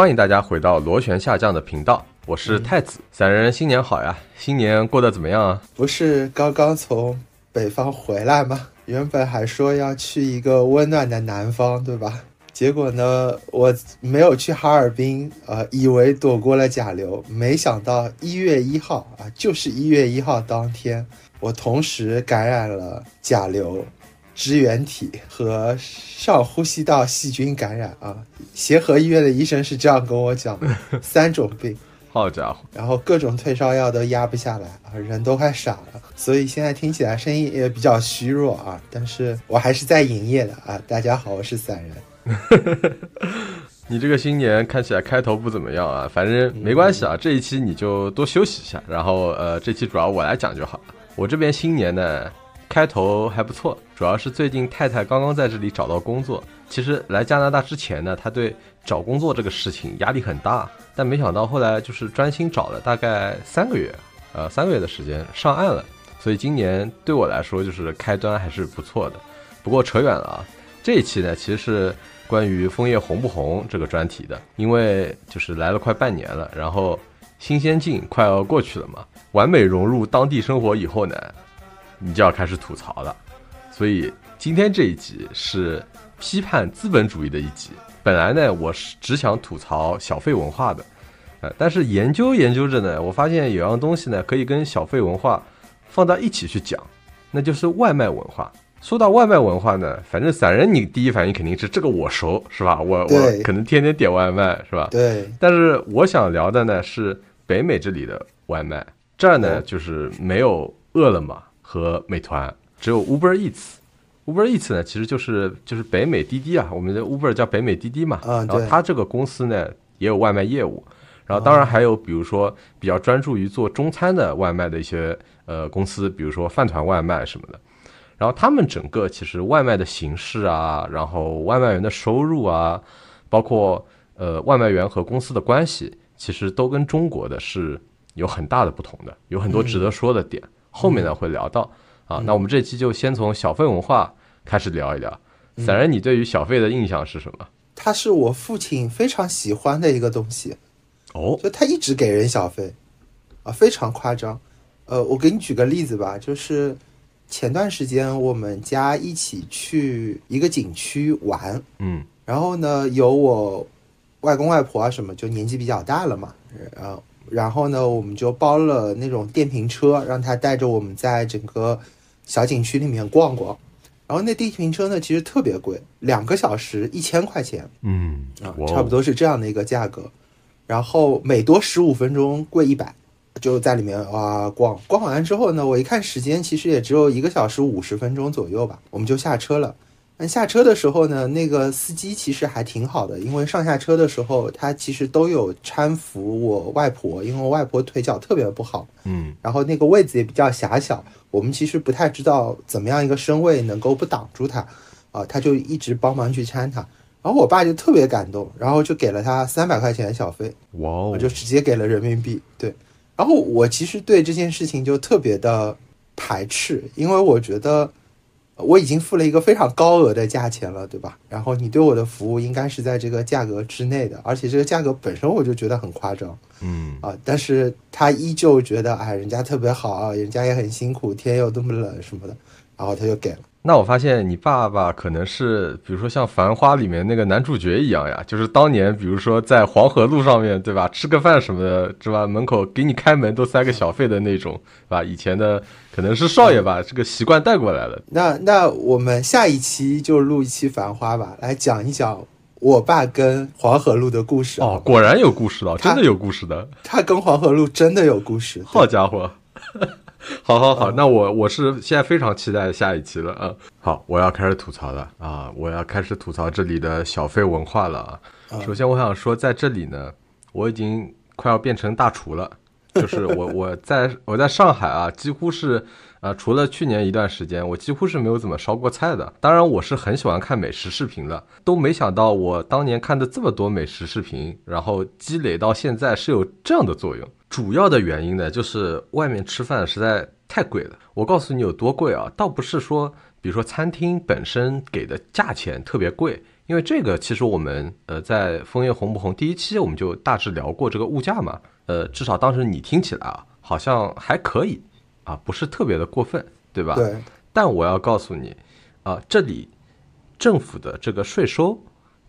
欢迎大家回到螺旋下降的频道，我是太子。散人新年好呀，新年过得怎么样啊？不是刚刚从北方回来吗？原本还说要去一个温暖的南方，对吧？结果呢，我没有去哈尔滨，呃，以为躲过了甲流，没想到一月一号啊，就是一月一号当天，我同时感染了甲流、支原体和上呼吸道细菌感染啊。协和医院的医生是这样跟我讲的，三种病。好家伙，然后各种退烧药都压不下来啊，人都快傻了，所以现在听起来声音也比较虚弱啊，但是我还是在营业的啊。大家好，我是散人。你这个新年看起来开头不怎么样啊，反正没关系啊，这一期你就多休息一下，然后呃，这期主要我来讲就好了。我这边新年呢开头还不错，主要是最近太太刚刚在这里找到工作。其实来加拿大之前呢，他对找工作这个事情压力很大，但没想到后来就是专心找了大概三个月，呃，三个月的时间上岸了。所以今年对我来说就是开端还是不错的。不过扯远了啊，这一期呢其实是关于枫叶红不红这个专题的，因为就是来了快半年了，然后新鲜劲快要过去了嘛，完美融入当地生活以后呢，你就要开始吐槽了。所以今天这一集是。批判资本主义的一集。本来呢，我是只想吐槽小费文化的，呃，但是研究研究着呢，我发现有样东西呢，可以跟小费文化放到一起去讲，那就是外卖文化。说到外卖文化呢，反正散人你第一反应肯定是这个我熟，是吧？我我可能天天点外卖，是吧？对。但是我想聊的呢是北美这里的外卖，这儿呢就是没有饿了么和美团，只有 Uber Eats。Uber Eats 呢，其实就是就是北美滴滴啊，我们的 Uber 叫北美滴滴嘛。然后它这个公司呢也有外卖业务，然后当然还有比如说比较专注于做中餐的外卖的一些呃公司，比如说饭团外卖什么的。然后他们整个其实外卖的形式啊，然后外卖员的收入啊，包括呃外卖员和公司的关系，其实都跟中国的是有很大的不同的，有很多值得说的点。后面呢会聊到啊，那我们这期就先从小费文化。开始聊一聊，散人，你对于小费的印象是什么？它是我父亲非常喜欢的一个东西，哦，就他一直给人小费，啊，非常夸张。呃，我给你举个例子吧，就是前段时间我们家一起去一个景区玩，嗯，然后呢，有我外公外婆啊什么，就年纪比较大了嘛，然后然后呢，我们就包了那种电瓶车，让他带着我们在整个小景区里面逛逛。然后那电瓶车呢，其实特别贵，两个小时一千块钱，嗯啊，差不多是这样的一个价格。然后每多十五分钟贵一百，就在里面啊逛逛完之后呢，我一看时间，其实也只有一个小时五十分钟左右吧，我们就下车了。那下车的时候呢，那个司机其实还挺好的，因为上下车的时候他其实都有搀扶我外婆，因为我外婆腿脚特别不好，嗯，然后那个位子也比较狭小，我们其实不太知道怎么样一个身位能够不挡住他，啊，他就一直帮忙去搀他，然后我爸就特别感动，然后就给了他三百块钱的小费，哇哦，就直接给了人民币，对，然后我其实对这件事情就特别的排斥，因为我觉得。我已经付了一个非常高额的价钱了，对吧？然后你对我的服务应该是在这个价格之内的，而且这个价格本身我就觉得很夸张，嗯啊，但是他依旧觉得哎，人家特别好啊，人家也很辛苦，天又这么冷什么的，然后他就给了。那我发现你爸爸可能是，比如说像《繁花》里面那个男主角一样呀，就是当年比如说在黄河路上面对吧，吃个饭什么的，是吧？门口给你开门都塞个小费的那种，是吧？以前的可能是少爷把这个习惯带过来了。那那我们下一期就录一期《繁花》吧，来讲一讲我爸跟黄河路的故事。哦，果然有故事了，真的有故事的。他跟黄河路真的有故事。好家伙！好，好，好，那我我是现在非常期待下一期了啊！好，我要开始吐槽了啊！我要开始吐槽这里的小费文化了啊！首先，我想说，在这里呢，我已经快要变成大厨了，就是我我在我在上海啊，几乎是啊，除了去年一段时间，我几乎是没有怎么烧过菜的。当然，我是很喜欢看美食视频的，都没想到我当年看的这么多美食视频，然后积累到现在是有这样的作用。主要的原因呢，就是外面吃饭实在太贵了。我告诉你有多贵啊，倒不是说比如说餐厅本身给的价钱特别贵，因为这个其实我们呃在枫叶红不红第一期我们就大致聊过这个物价嘛，呃，至少当时你听起来啊好像还可以啊，不是特别的过分，对吧？对。但我要告诉你啊，这里政府的这个税收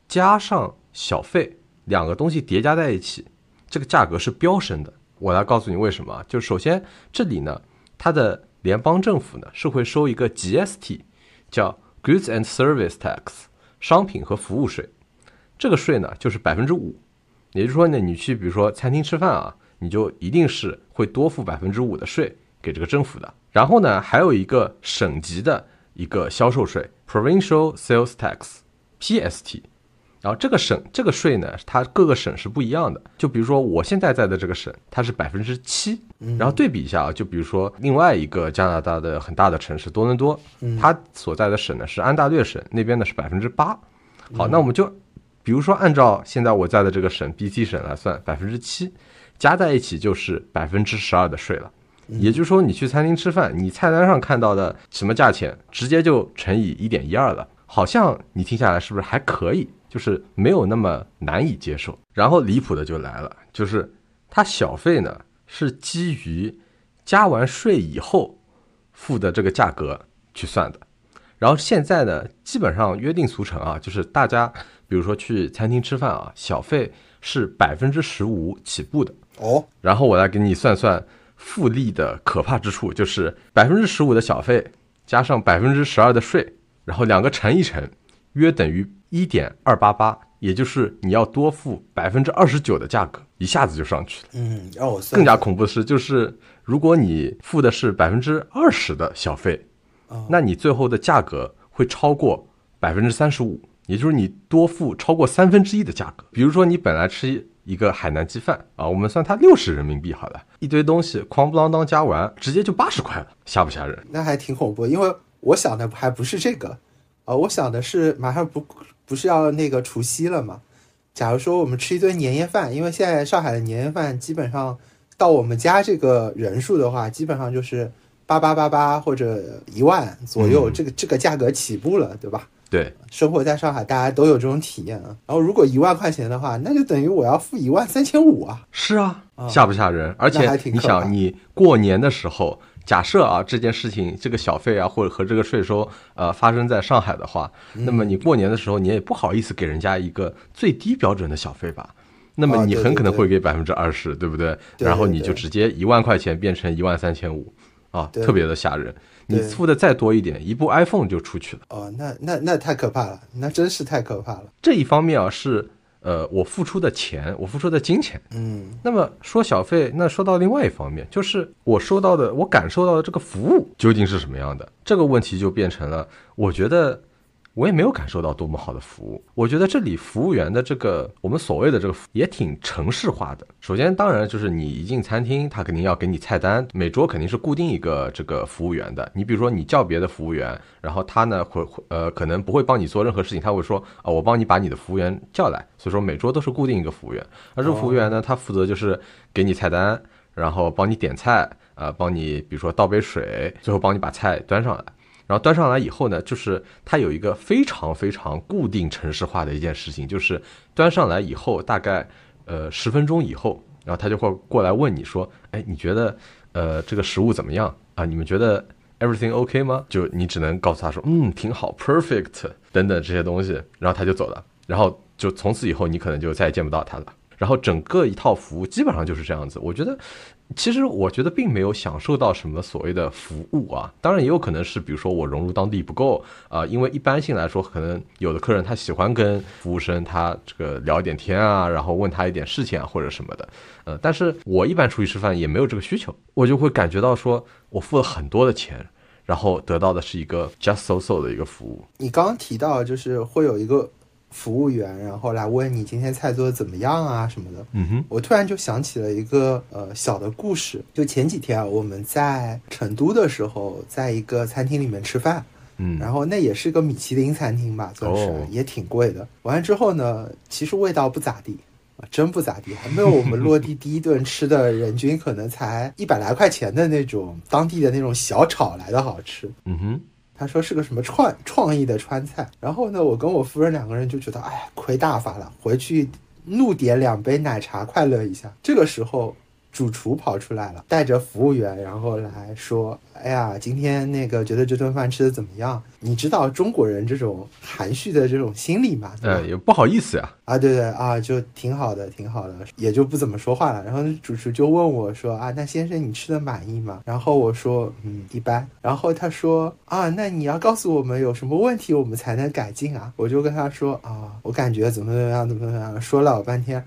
加上小费两个东西叠加在一起，这个价格是飙升的。我来告诉你为什么，就首先这里呢，它的联邦政府呢是会收一个 GST，叫 Goods and Service Tax，商品和服务税。这个税呢就是百分之五，也就是说呢，你去比如说餐厅吃饭啊，你就一定是会多付百分之五的税给这个政府的。然后呢，还有一个省级的一个销售税 Provincial Sales Tax，PST。然后这个省这个税呢，它各个省是不一样的。就比如说我现在在的这个省，它是百分之七。然后对比一下啊，就比如说另外一个加拿大的很大的城市多伦多，它所在的省呢是安大略省，那边呢是百分之八。好，那我们就比如说按照现在我在的这个省 BC 省来算，百分之七加在一起就是百分之十二的税了。也就是说，你去餐厅吃饭，你菜单上看到的什么价钱，直接就乘以一点一二了。好像你听下来是不是还可以？就是没有那么难以接受。然后离谱的就来了，就是它小费呢是基于加完税以后付的这个价格去算的。然后现在呢，基本上约定俗成啊，就是大家比如说去餐厅吃饭啊，小费是百分之十五起步的哦。然后我来给你算算复利的可怕之处，就是百分之十五的小费加上百分之十二的税。然后两个乘一乘，约等于一点二八八，也就是你要多付百分之二十九的价格，一下子就上去了。嗯，让我算。更加恐怖的是，就是如果你付的是百分之二十的小费，那你最后的价格会超过百分之三十五，也就是你多付超过三分之一的价格。比如说你本来吃一个海南鸡饭啊，我们算它六十人民币好了，一堆东西哐不啷当加完，直接就八十块了，吓不吓人？那还挺恐怖，因为。我想的还不是这个，呃，我想的是马上不不是要那个除夕了嘛？假如说我们吃一顿年夜饭，因为现在上海的年夜饭基本上到我们家这个人数的话，基本上就是八八八八或者一万左右，这个这个价格起步了，对吧？对，生活在上海，大家都有这种体验啊。然后如果一万块钱的话，那就等于我要付一万三千五啊。是啊，吓不吓人？而且你想，你过年的时候。假设啊，这件事情这个小费啊，或者和这个税收，呃，发生在上海的话，那么你过年的时候，你也不好意思给人家一个最低标准的小费吧？那么你很可能会给百分之二十，对不对？然后你就直接一万块钱变成一万三千五，啊，特别的吓人。你付的再多一点，一部 iPhone 就出去了。哦，那那那太可怕了，那真是太可怕了。这一方面啊是。呃，我付出的钱，我付出的金钱，嗯，那么说小费，那说到另外一方面，就是我收到的，我感受到的这个服务究竟是什么样的？这个问题就变成了，我觉得。我也没有感受到多么好的服务。我觉得这里服务员的这个我们所谓的这个也挺城市化的。首先，当然就是你一进餐厅，他肯定要给你菜单，每桌肯定是固定一个这个服务员的。你比如说你叫别的服务员，然后他呢会呃可能不会帮你做任何事情，他会说啊我帮你把你的服务员叫来。所以说每桌都是固定一个服务员，而这个服务员呢，他负责就是给你菜单，然后帮你点菜，呃帮你比如说倒杯水，最后帮你把菜端上来。然后端上来以后呢，就是它有一个非常非常固定城市化的一件事情，就是端上来以后大概呃十分钟以后，然后他就会过来问你说，哎，你觉得呃这个食物怎么样啊？你们觉得 everything OK 吗？就你只能告诉他说，嗯，挺好，perfect 等等这些东西，然后他就走了，然后就从此以后你可能就再也见不到他了。然后整个一套服务基本上就是这样子，我觉得。其实我觉得并没有享受到什么所谓的服务啊，当然也有可能是，比如说我融入当地不够啊，因为一般性来说，可能有的客人他喜欢跟服务生他这个聊一点天啊，然后问他一点事情啊或者什么的，呃，但是我一般出去吃饭也没有这个需求，我就会感觉到说我付了很多的钱，然后得到的是一个 just so so 的一个服务。你刚刚提到就是会有一个。服务员，然后来问你今天菜做的怎么样啊什么的。嗯哼，我突然就想起了一个呃小的故事。就前几天啊，我们在成都的时候，在一个餐厅里面吃饭。嗯，然后那也是个米其林餐厅吧，算是也挺贵的。完了之后呢，其实味道不咋地啊，真不咋地，还没有我们落地第一顿吃的人均可能才一百来块钱的那种当地的那种小炒来的好吃。嗯哼。他说是个什么创创意的川菜。然后呢，我跟我夫人两个人就觉得，哎，亏大发了，回去怒点两杯奶茶，快乐一下。这个时候。主厨跑出来了，带着服务员，然后来说：“哎呀，今天那个觉得这顿饭吃的怎么样？你知道中国人这种含蓄的这种心理嘛？呃，也不好意思呀。啊，对对啊，就挺好的，挺好的，也就不怎么说话了。然后主厨就问我说：啊，那先生你吃的满意吗？然后我说：嗯，一般。然后他说：啊，那你要告诉我们有什么问题，我们才能改进啊？我就跟他说：啊，我感觉怎么怎么样，怎么怎么样，说了老半天。”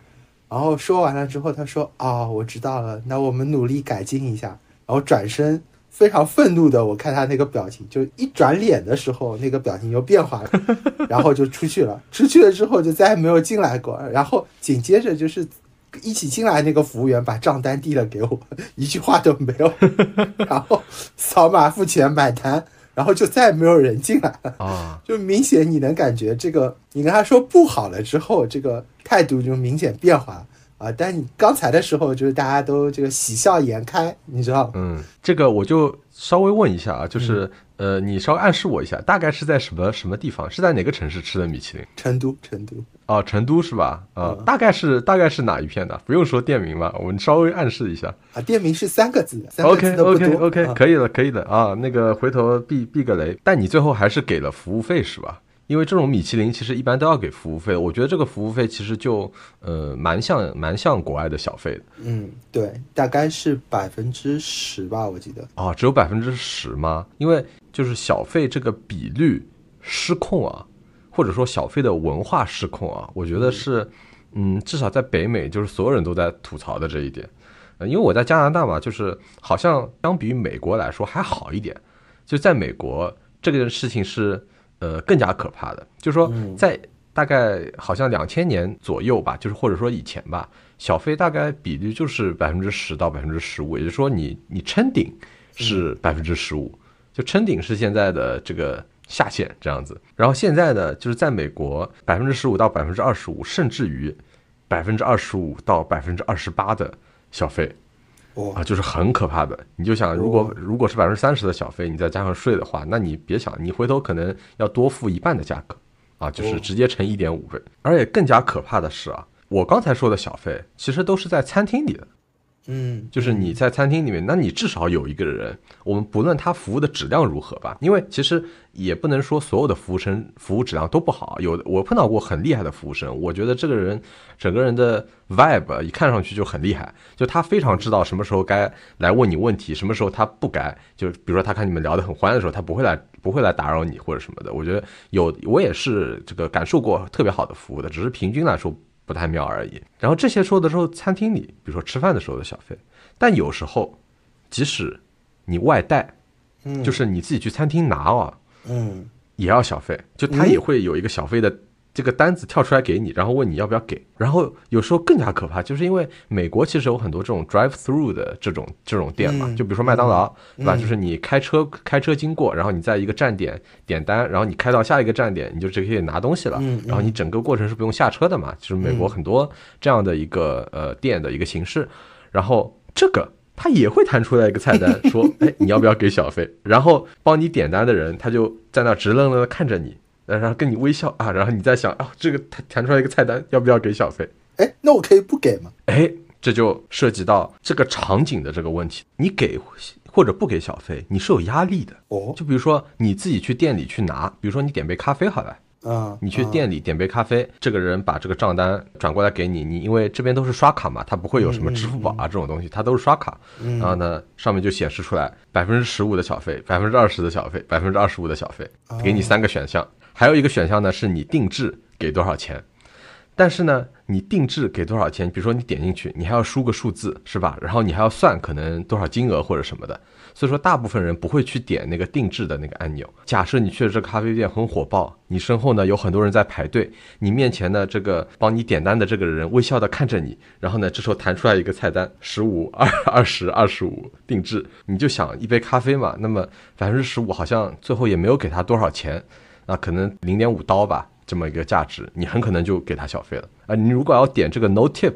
然后说完了之后，他说：“啊，我知道了，那我们努力改进一下。”然后转身，非常愤怒的，我看他那个表情，就一转脸的时候，那个表情又变化了，然后就出去了。出去了之后，就再也没有进来过。然后紧接着就是一起进来那个服务员把账单递了给我，一句话都没有，然后扫码付钱买单。然后就再也没有人进来了啊！就明显你能感觉这个，你跟他说不好了之后，这个态度就明显变化啊！但你刚才的时候，就是大家都这个喜笑颜开，你知道？嗯，这个我就稍微问一下啊，就是呃，你稍微暗示我一下，大概是在什么什么地方？是在哪个城市吃的米其林？成都，成都。哦，成都是吧？啊，大概是大概是哪一片的？不用说店名吧，我们稍微暗示一下啊。店名是三个字的，OK OK OK，可以了，可以的啊。那个回头避避个雷，但你最后还是给了服务费是吧？因为这种米其林其实一般都要给服务费，我觉得这个服务费其实就呃蛮像蛮像国外的小费的。嗯，对，大概是百分之十吧，我记得。啊，只有百分之十吗？因为就是小费这个比率失控啊。或者说小费的文化失控啊，我觉得是，嗯，至少在北美，就是所有人都在吐槽的这一点。呃，因为我在加拿大嘛，就是好像相比于美国来说还好一点。就在美国，这个事情是呃更加可怕的。就是说，在大概好像两千年左右吧，就是或者说以前吧，小费大概比率就是百分之十到百分之十五，也就是说你你撑顶是百分之十五，就撑顶是现在的这个。下限这样子，然后现在呢，就是在美国百分之十五到百分之二十五，甚至于百分之二十五到百分之二十八的小费，啊，就是很可怕的。你就想，如果如果是百分之三十的小费，你再加上税的话，那你别想，你回头可能要多付一半的价格，啊，就是直接乘一点五倍。而且更加可怕的是啊，我刚才说的小费，其实都是在餐厅里的。嗯，就是你在餐厅里面，那你至少有一个人，我们不论他服务的质量如何吧，因为其实也不能说所有的服务生服务质量都不好。有我碰到过很厉害的服务生，我觉得这个人整个人的 vibe 一看上去就很厉害，就他非常知道什么时候该来问你问题，什么时候他不该。就比如说他看你们聊得很欢的时候，他不会来不会来打扰你或者什么的。我觉得有我也是这个感受过特别好的服务的，只是平均来说。不太妙而已。然后这些说的时候，餐厅里，比如说吃饭的时候的小费，但有时候，即使你外带，嗯，就是你自己去餐厅拿啊，嗯，也要小费，就他也会有一个小费的。这个单子跳出来给你，然后问你要不要给。然后有时候更加可怕，就是因为美国其实有很多这种 drive through 的这种这种店嘛，就比如说麦当劳，对吧？就是你开车开车经过，然后你在一个站点点单，然后你开到下一个站点，你就直接可以拿东西了。然后你整个过程是不用下车的嘛？就是美国很多这样的一个呃店的一个形式。然后这个他也会弹出来一个菜单，说：“哎，你要不要给小费？”然后帮你点单的人他就在那直愣愣的看着你。然后跟你微笑啊，然后你在想啊，这个弹弹出来一个菜单，要不要给小费？哎，那我可以不给吗？哎，这就涉及到这个场景的这个问题。你给或者不给小费，你是有压力的哦。就比如说你自己去店里去拿，比如说你点杯咖啡好了。嗯，你去店里点杯咖啡，这个人把这个账单转过来给你，你因为这边都是刷卡嘛，他不会有什么支付宝啊这种东西，他都是刷卡。然后呢，上面就显示出来百分之十五的小费，百分之二十的小费，百分之二十五的小费，给你三个选项。还有一个选项呢，是你定制给多少钱，但是呢，你定制给多少钱，比如说你点进去，你还要输个数字，是吧？然后你还要算可能多少金额或者什么的，所以说大部分人不会去点那个定制的那个按钮。假设你去的这咖啡店很火爆，你身后呢有很多人在排队，你面前的这个帮你点单的这个人微笑的看着你，然后呢，这时候弹出来一个菜单，十五、二、二十、二十五定制，你就想一杯咖啡嘛，那么百分之十五好像最后也没有给他多少钱。那可能零点五刀吧，这么一个价值，你很可能就给他小费了啊。你如果要点这个 no tip，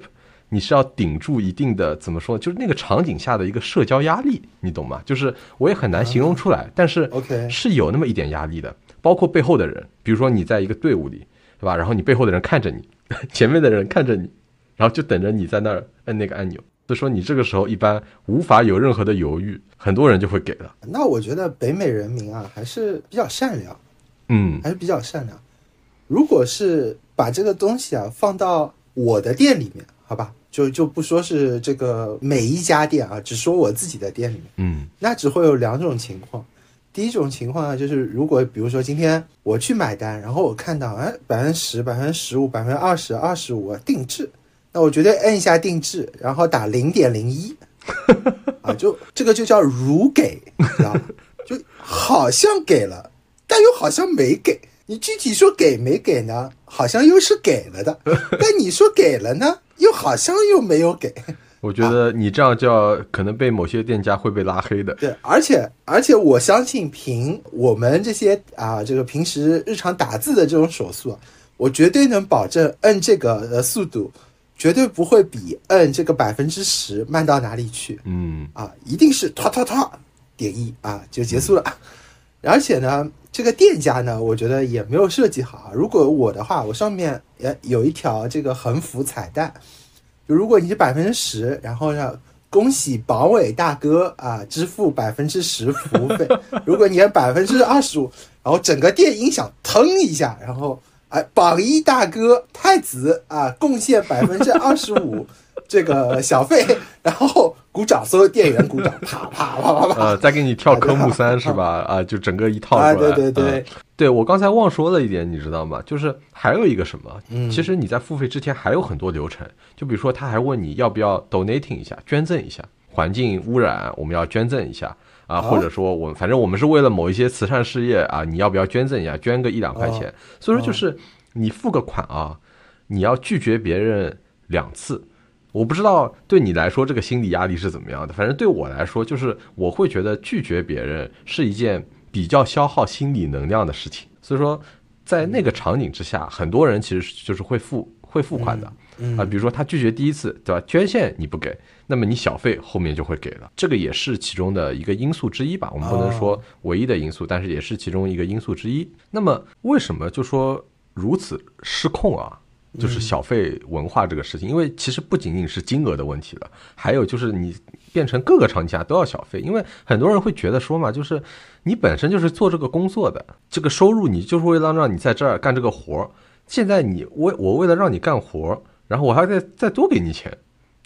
你是要顶住一定的怎么说，就是那个场景下的一个社交压力，你懂吗？就是我也很难形容出来，但是 OK 是有那么一点压力的，包括背后的人，比如说你在一个队伍里，对吧？然后你背后的人看着你，前面的人看着你，然后就等着你在那儿摁那个按钮。所以说你这个时候一般无法有任何的犹豫，很多人就会给了。那我觉得北美人民啊还是比较善良，嗯还是比较善良。如果是把这个东西啊放到我的店里面，好吧，就就不说是这个每一家店啊，只说我自己的店里面，嗯那只会有两种情况。第一种情况呢，就是如果比如说今天我去买单，然后我看到哎百分之十、百分之十五、百分之二十、二十五定制，那我绝对摁一下定制，然后打零点零一，啊，就这个就叫如给，知道吗？就好像给了，但又好像没给。你具体说给没给呢？好像又是给了的，但你说给了呢，又好像又没有给。我觉得你这样叫可能被某些店家会被拉黑的。对，而且而且我相信，凭我们这些啊，这个平时日常打字的这种手速啊，我绝对能保证摁这个呃速度，绝对不会比摁这个百分之十慢到哪里去嗯啊，一定是唰唰唰点一啊就结束了。而且呢，这个店家呢，我觉得也没有设计好。如果我的话，我上面也有一条这个横幅彩蛋，就如果你是百分之十，然后呢，恭喜榜尾大哥啊，支付百分之十服务费。如果你是百分之二十五，然后整个店音响腾一下，然后哎，榜一大哥太子啊，贡献百分之二十五 这个小费，然后鼓掌，所有店员鼓掌，啪啪啪啪啪。呃，再给你跳科目三是吧？啊，就整个一套啊，过来。对对对嗯，对我刚才忘说了一点，你知道吗？就是还有一个什么，嗯其实你在付费之前还有很多流程，就比如说他还问你要不要 donating 一下，捐赠一下，环境污染我们要捐赠一下啊，哦或者说我们反正我们是为了某一些慈善事业啊，你要不要捐赠一下，捐个一两块钱？所以说就是你付个款啊，你要拒绝别人两次。我不知道对你来说这个心理压力是怎么样的，反正对我来说，就是我会觉得拒绝别人是一件比较消耗心理能量的事情。所以说，在那个场景之下，很多人其实就是会付会付款的嗯啊。比如说他拒绝第一次，对吧？捐献你不给，那么你小费后面就会给了，这个也是其中的一个因素之一吧。我们不能说唯一的因素，但是也是其中一个因素之一。那么为什么就说如此失控啊？就是小费文化这个事情，因为其实不仅仅是金额的问题了，还有就是你变成各个场景下都要小费，因为很多人会觉得说嘛，就是你本身就是做这个工作的，这个收入你就是为了让你在这儿干这个活儿，现在你我我为了让你干活儿，然后我还再再多给你钱，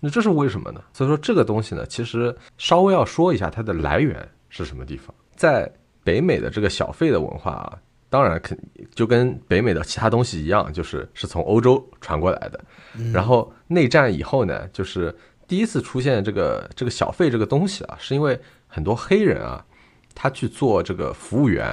那这是为什么呢？所以说这个东西呢，其实稍微要说一下它的来源是什么地方，在北美的这个小费的文化啊。当然，肯就跟北美的其他东西一样，就是是从欧洲传过来的。然后内战以后呢，就是第一次出现这个这个小费这个东西啊，是因为很多黑人啊，他去做这个服务员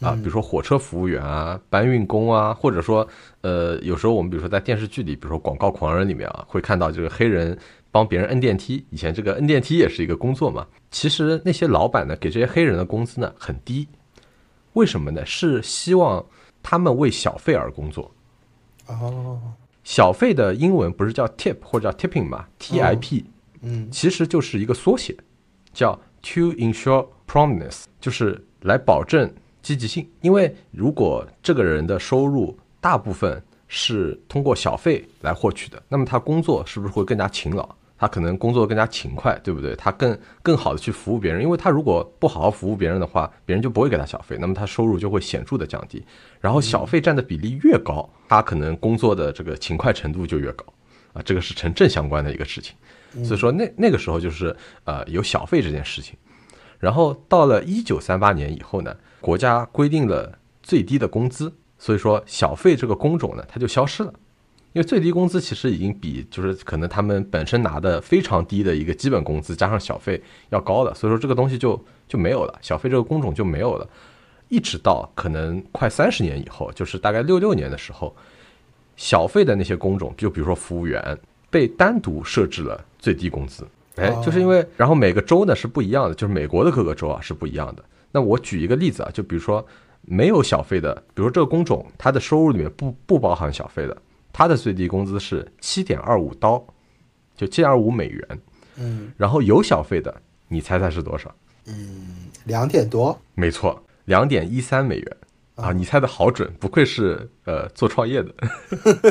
啊，比如说火车服务员啊、搬运工啊，或者说呃，有时候我们比如说在电视剧里，比如说《广告狂人》里面啊，会看到这个黑人帮别人摁电梯。以前这个摁电梯也是一个工作嘛。其实那些老板呢，给这些黑人的工资呢很低。为什么呢？是希望他们为小费而工作。哦，小费的英文不是叫 tip 或者叫 tipping 嘛？T I P，嗯其实就是一个缩写，叫 to ensure promptness，就是来保证积极性。因为如果这个人的收入大部分是通过小费来获取的，那么他工作是不是会更加勤劳？他可能工作更加勤快，对不对？他更更好的去服务别人，因为他如果不好好服务别人的话，别人就不会给他小费，那么他收入就会显著的降低。然后小费占的比例越高，他可能工作的这个勤快程度就越高啊，这个是成正相关的一个事情。所以说那那个时候就是呃有小费这件事情。然后到了一九三八年以后呢，国家规定了最低的工资，所以说小费这个工种呢它就消失了。因为最低工资其实已经比就是可能他们本身拿的非常低的一个基本工资加上小费要高了，所以说这个东西就就没有了，小费这个工种就没有了。一直到可能快三十年以后，就是大概六六年的时候，小费的那些工种，就比如说服务员，被单独设置了最低工资。哎，就是因为，然后每个州呢是不一样的，就是美国的各个州啊是不一样的。那我举一个例子啊，就比如说没有小费的，比如说这个工种，它的收入里面不不包含小费的，它的最低工资是七点二五刀，就七点二五美元。嗯然后有小费的，你猜猜是多少？嗯，两点多，没错，两点一三美元啊！啊你猜的好准，不愧是呃做创业的。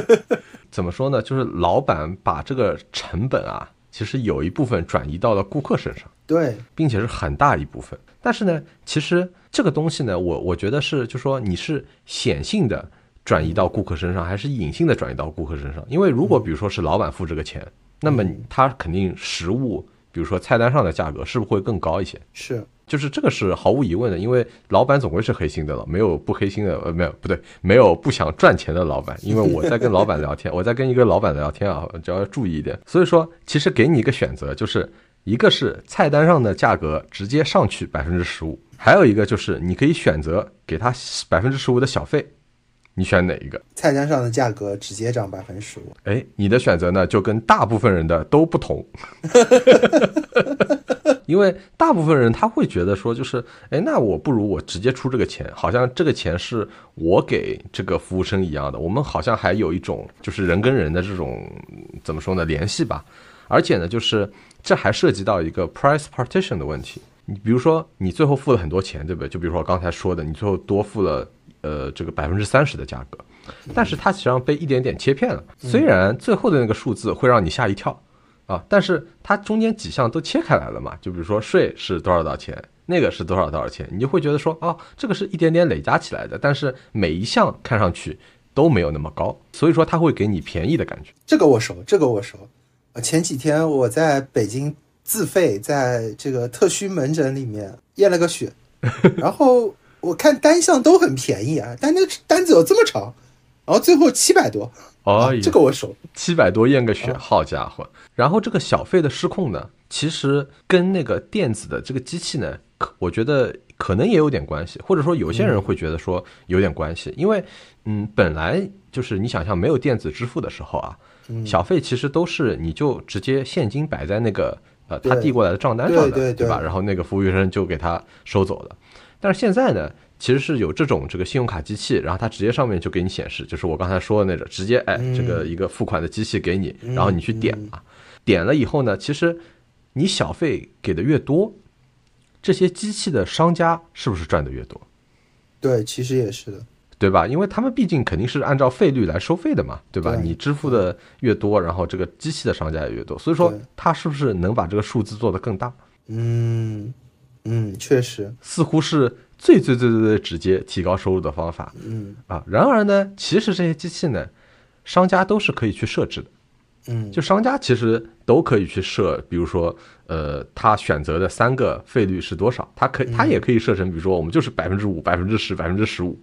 怎么说呢？就是老板把这个成本啊，其实有一部分转移到了顾客身上。对，并且是很大一部分。但是呢，其实这个东西呢，我我觉得是，就说你是显性的转移到顾客身上，还是隐性的转移到顾客身上？因为如果比如说是老板付这个钱，那么他肯定实物，比如说菜单上的价格是不是会更高一些？是，就是这个是毫无疑问的，因为老板总归是黑心的了，没有不黑心的，呃，没有不对，没有不想赚钱的老板。因为我在跟老板聊天，我在跟一个老板聊天啊，只要注意一点。所以说，其实给你一个选择，就是一个是菜单上的价格直接上去百分之十五，还有一个就是你可以选择给他百分之十五的小费，你选哪一个？菜单上的价格直接涨百分之十五。哎，你的选择呢就跟大部分人的都不同，因为大部分人他会觉得说，就是哎，那我不如我直接出这个钱，好像这个钱是我给这个服务生一样的，我们好像还有一种就是人跟人的这种怎么说呢联系吧，而且呢，就是这还涉及到一个 price partition 的问题。你比如说，你最后付了很多钱，对不对？就比如说我刚才说的，你最后多付了呃这个百分之三十的价格，但是它实际上被一点点切片了。虽然最后的那个数字会让你吓一跳啊，但是它中间几项都切开来了嘛。就比如说税是多少多少钱，那个是多少多少钱，你就会觉得说，哦，这个是一点点累加起来的，但是每一项看上去都没有那么高，所以说它会给你便宜的感觉。这个我熟，这个我熟。呃前几天我在北京自费在这个特需门诊里面验了个血，然后我看单项都很便宜啊，但那个单子有这么长，然后最后七百多，啊哦，这个我熟。七百多验个血，好家伙！然后这个小费的失控呢，其实跟那个电子的这个机器呢，可我觉得可能也有点关系，或者说有些人会觉得说有点关系，因为嗯，本来就是你想象没有电子支付的时候啊，小费其实都是你就直接现金摆在那个呃他递过来的账单上的，对对吧？对然后那个服务生就给他收走了。但是现在呢，其实是有这种这个信用卡机器，然后它直接上面就给你显示，就是我刚才说的那种，直接哎这个一个付款的机器给你，然后你去点啊，点了以后呢，其实你小费给的越多，这些机器的商家是不是赚的越多？对，其实也是的。对吧？因为他们毕竟肯定是按照费率来收费的嘛，对吧？对你支付的越多，然后这个机器的商家也越多，所以说对它是不是能把这个数字做得更大？嗯嗯，确实，似乎是最最最最最直接提高收入的方法嗯啊。然而呢，其实这些机器呢，商家都是可以去设置的。嗯，就商家其实都可以去设，比如说，呃，他选择的三个费率是多少，他可他也可以设成，比如说我们就是百分之五、百分之十、百分之十五，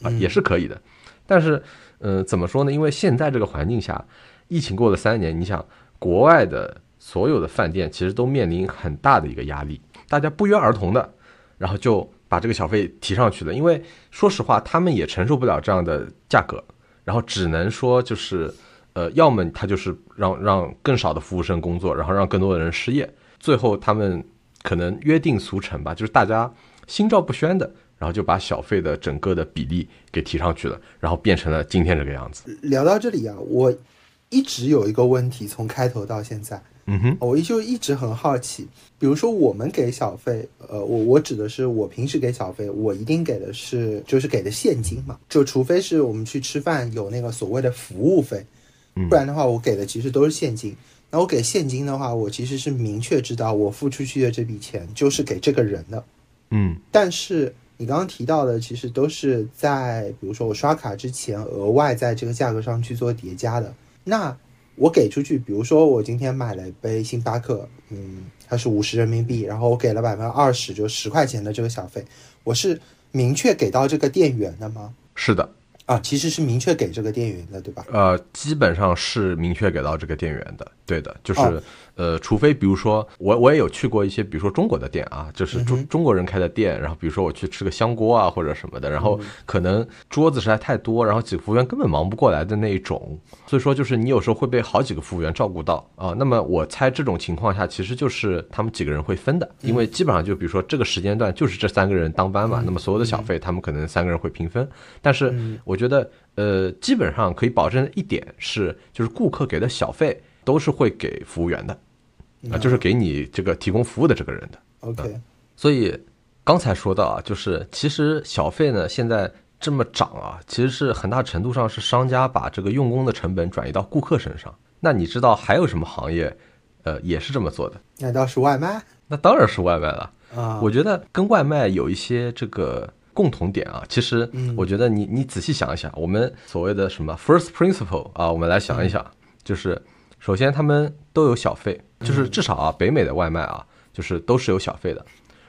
啊，也是可以的。但是，呃，怎么说呢？因为现在这个环境下，疫情过了三年，你想，国外的所有的饭店其实都面临很大的一个压力，大家不约而同的，然后就把这个小费提上去了。因为说实话，他们也承受不了这样的价格，然后只能说就是。呃，要么他就是让让更少的服务生工作，然后让更多的人失业，最后他们可能约定俗成吧，就是大家心照不宣的，然后就把小费的整个的比例给提上去了，然后变成了今天这个样子。聊到这里啊，我一直有一个问题，从开头到现在，嗯哼，我就一直很好奇，比如说我们给小费，呃，我我指的是我平时给小费，我一定给的是就是给的现金嘛，就除非是我们去吃饭有那个所谓的服务费，不然的话我给的其实都是现金。那我给现金的话，我其实是明确知道我付出去的这笔钱就是给这个人的，嗯。但是你刚刚提到的，其实都是在比如说我刷卡之前额外在这个价格上去做叠加的。那我给出去，比如说我今天买了一杯星巴克，嗯，它是五十人民币，然后我给了百分之二十，就十块钱的这个小费，我是明确给到这个店员的吗？是的，啊，其实是明确给这个店员的，对吧？呃，基本上是明确给到这个店员的，对的，就是、哦呃，除非比如说我我也有去过一些，比如说中国的店啊，就是中、嗯中国人开的店，然后比如说我去吃个香锅啊或者什么的，然嗯后可能桌子实在太多，然后几个服务员根本忙不过来的那一种，所以说就是你有时候会被好几个服务员照顾到啊。那么我猜这种情况下，其实就是他们几个人会分的，因为基本上就比如说这个时间段就是这三个人当班嘛，那么所有的小费他们可能三个人会平分，但是我觉得呃，基本上可以保证一点是，就是顾客给的小费都是会给服务员的，啊，就是给你这个提供服务的这个人的。OK，所以刚才说到啊，就是其实小费呢现在这么涨啊，其实是很大程度上是商家把这个用工的成本转移到顾客身上。那你知道还有什么行业，呃，也是这么做的？难道是外卖那当然是外卖了。啊？我觉得跟外卖有一些这个共同点啊。其实我觉得你你仔细想一想，我们所谓的什么 first principle 啊，我们来想一想，就是首先他们都有小费，就是至少啊，北美的外卖啊，就是都是有小费的。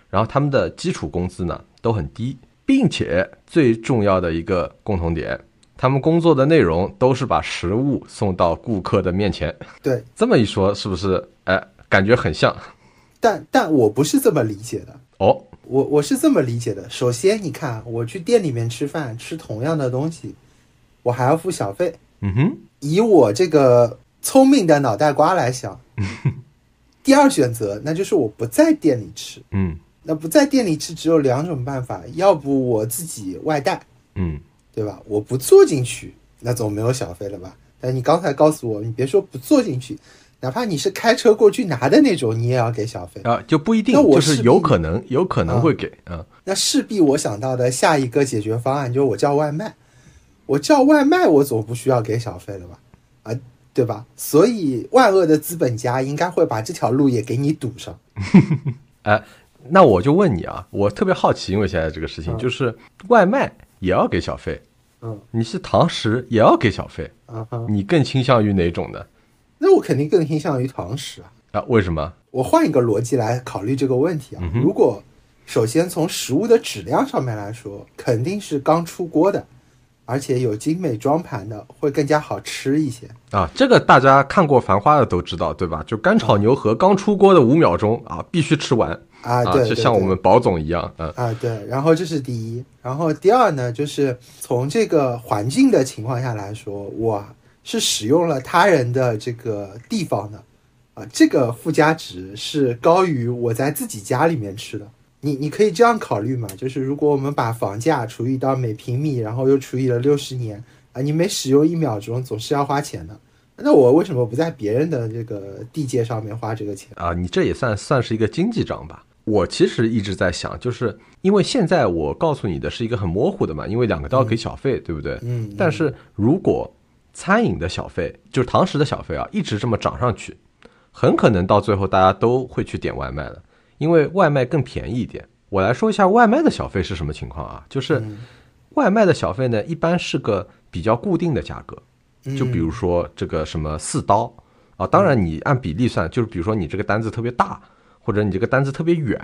然后他们的基础工资呢都很低，并且最重要的一个共同点，他们工作的内容都是把食物送到顾客的面前。对，这么一说，是不是？哎，感觉很像但但我不是这么理解的。哦。我我是这么理解的。首先，你看我去店里面吃饭，吃同样的东西，我还要付小费。嗯哼，以我这个聪明的脑袋瓜来想，第二选择那就是我不在店里吃。嗯那不在店里吃只有两种办法，要不我自己外带，嗯对吧？我不坐进去，那总没有小费了吧？但你刚才告诉我，你别说不坐进去，哪怕你是开车过去拿的那种，你也要给小费。啊，就不一定，那我就是有可能，有可能会给啊。那势必我想到的下一个解决方案就是我叫外卖，我叫外卖我总不需要给小费了吧？啊，对吧？所以万恶的资本家应该会把这条路也给你堵上。哎，那我就问你啊，我特别好奇，因为现在这个事情就是外卖也要给小费，嗯你是堂食也要给小费，啊嗯，你更倾向于哪种呢？那我肯定更倾向于堂食啊。啊，为什么？我换一个逻辑来考虑这个问题啊，如果首先从食物的质量上面来说，肯定是刚出锅的，而且有精美装盘的会更加好吃一些。啊，这个大家看过《繁花》的都知道，对吧？就干炒牛河刚出锅的五秒钟啊，必须吃完啊，对，就像我们宝总一样，嗯啊，对，然后这是第一，然后第二呢，就是从这个环境的情况下来说，我是使用了他人的这个地方的，啊，这个附加值是高于我在自己家里面吃的。你你可以这样考虑嘛，就是如果我们把房价除以到每平米，然后又除以了六十年，啊，你每使用一秒钟总是要花钱的，那我为什么不在别人的这个地界上面花这个钱？啊，你这也算算是一个经济账吧。我其实一直在想，就是因为现在我告诉你的是一个很模糊的嘛，因为两个都要给小费，对不对？嗯，但是如果餐饮的小费，就是堂食的小费啊，一直这么涨上去，很可能到最后大家都会去点外卖了，因为外卖更便宜一点。我来说一下外卖的小费是什么情况啊？就是外卖的小费呢，一般是个比较固定的价格，就比如说这个什么四刀啊，当然你按比例算，就是比如说你这个单子特别大，或者你这个单子特别远。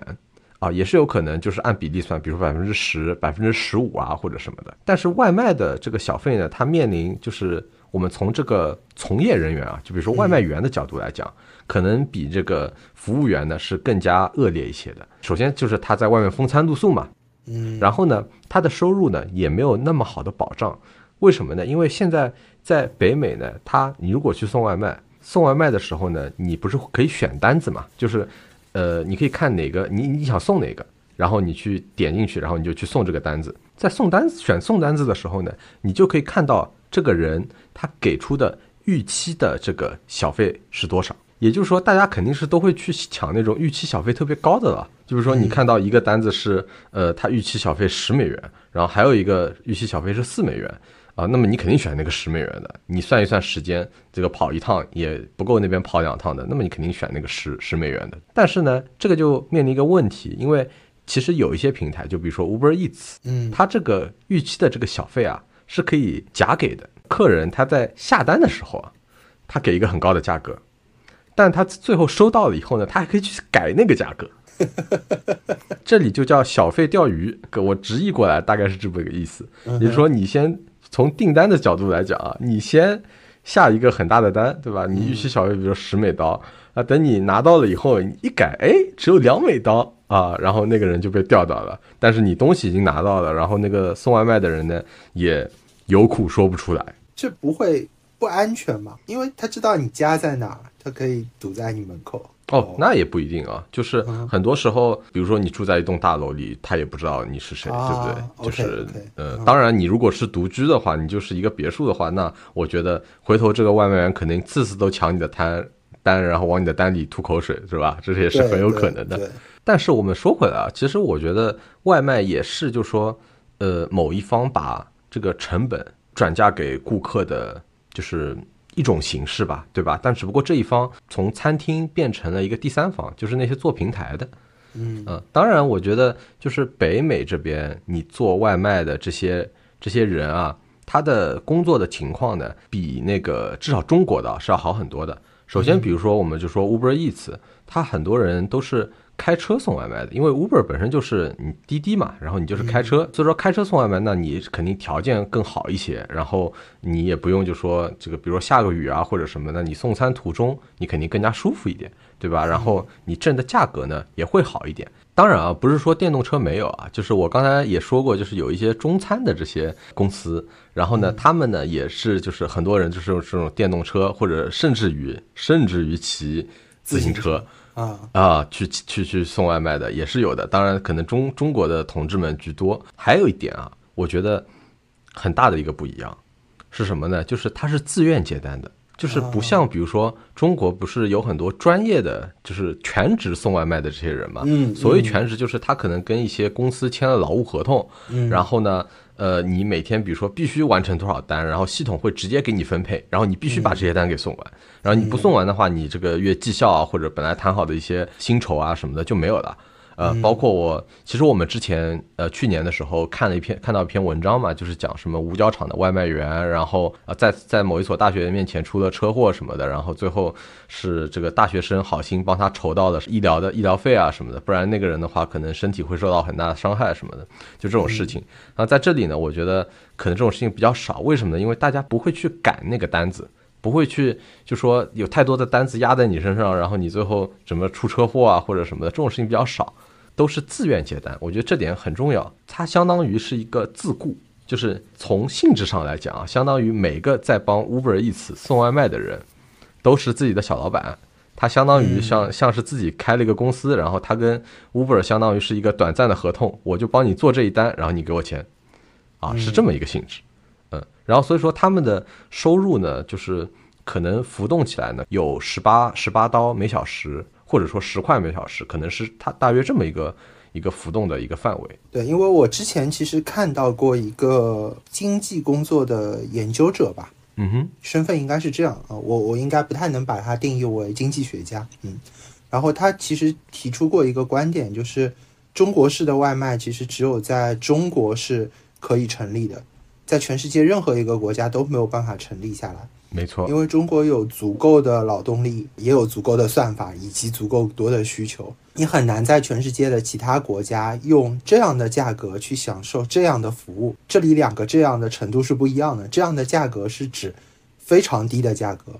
啊，也是有可能就是按比例算，比如说百分之十、百分之十五啊，或者什么的。但是外卖的这个小费呢，它面临就是我们从这个从业人员啊，就比如说外卖员的角度来讲，可能比这个服务员呢是更加恶劣一些的。首先就是他在外面风餐露宿嘛，嗯，然后呢，他的收入呢也没有那么好的保障。为什么呢？因为现在在北美呢，他你如果去送外卖，送外卖的时候呢，你不是可以选单子嘛？就是。呃，你可以看哪个你你想送哪个，然后你去点进去，然后你就去送这个单子。在送单选送单子的时候呢，你就可以看到这个人他给出的预期的这个小费是多少。也就是说，大家肯定是都会去抢那种预期小费特别高的了。就是说，你看到一个单子是呃，他预期小费十美元，然后还有一个预期小费是四美元。啊，那么你肯定选那个十美元的。你算一算时间，这个跑一趟也不够那边跑两趟的，那么你肯定选那个十十美元的。但是呢，这个就面临一个问题，因为其实有一些平台，就比如说 Uber Eats，嗯，它这个预期的这个小费啊是可以假给的。客人他在下单的时候啊，他给一个很高的价格，但他最后收到了以后呢，他还可以去改那个价格。这里就叫小费钓鱼，我直译过来大概是这么个意思。也就是说，你先。从订单的角度来讲啊，你先下一个很大的单，对吧？你预期小费，比如说十美刀啊，等你拿到了以后，你一改，哎，只有两美刀啊，然后那个人就被钓到了。但是你东西已经拿到了，然后那个送外卖的人呢，也有苦说不出来。这不会不安全嘛，因为他知道你家在哪儿，他可以堵在你门口。哦，那也不一定啊，就是很多时候，比如说你住在一栋大楼里，他也不知道你是谁，对不对？就是，呃，当然，你如果是独居的话，你就是一个别墅的话，那我觉得回头这个外卖员肯定次次都抢你的单单，然后往你的单里吐口水，是吧？这也是很有可能的。但是我们说回来啊，其实我觉得外卖也是，就说，呃，某一方把这个成本转嫁给顾客的，就是。一种形式吧，对吧？但只不过这一方从餐厅变成了一个第三方，就是那些做平台的，嗯当然，我觉得就是北美这边你做外卖的这些这些人啊，他的工作的情况呢，比那个至少中国的是要好很多的。首先，比如说我们就说 Uber Eats，他很多人都是。开车送外卖的，因为 Uber 本身就是你滴滴嘛，然后你就是开车，所以说开车送外卖，那你肯定条件更好一些，然后你也不用就说这个，比如说下个雨啊或者什么的，你送餐途中你肯定更加舒服一点，对吧？然后你挣的价格呢也会好一点。当然啊，不是说电动车没有啊，就是我刚才也说过，就是有一些中餐的这些公司，然后呢，他们呢也是就是很多人就是用这种电动车，或者甚至于甚至于骑自行车。啊啊，去去去送外卖的也是有的，当然可能中中国的同志们居多。还有一点啊，我觉得很大的一个不一样是什么呢？就是他是自愿接单的，就是不像比如说中国不是有很多专业的，就是全职送外卖的这些人嘛。嗯，所谓全职就是他可能跟一些公司签了劳务合同，然后呢。呃，你每天比如说必须完成多少单，然后系统会直接给你分配，然后你必须把这些单给送完，然后你不送完的话，你这个月绩效啊或者本来谈好的一些薪酬啊什么的就没有了。呃，包括我，其实我们之前呃去年的时候看了一篇看到一篇文章嘛，就是讲什么五角场的外卖员，然后呃在在某一所大学面前出了车祸什么的，然后最后是这个大学生好心帮他筹到的医疗的医疗费啊什么的，不然那个人的话可能身体会受到很大的伤害什么的，就这种事情。然后在这里呢，我觉得可能这种事情比较少，为什么呢？因为大家不会去赶那个单子。不会去就说有太多的单子压在你身上，然后你最后怎么出车祸啊或者什么的，这种事情比较少，都是自愿接单。我觉得这点很重要，它相当于是一个自雇，就是从性质上来讲啊，相当于每个在帮 Uber Eats 送外卖的人都是自己的小老板，他相当于像像是自己开了一个公司，然后他跟 Uber 相当于是一个短暂的合同，我就帮你做这一单，然后你给我钱，啊，是这么一个性质。嗯然后所以说他们的收入呢，就是可能浮动起来呢，有十八十八刀每小时，或者说十块每小时，可能是它大约这么一个一个浮动的一个范围。对，因为我之前其实看到过一个经济工作的研究者吧，嗯哼，身份应该是这样啊，我我应该不太能把它定义为经济学家，嗯，然后他其实提出过一个观点，就是中国式的外卖其实只有在中国是可以成立的。在全世界任何一个国家都没有办法成立下来，没错，因为中国有足够的劳动力，也有足够的算法以及足够多的需求，你很难在全世界的其他国家用这样的价格去享受这样的服务。这里两个这样的程度是不一样的，这样的价格是指非常低的价格，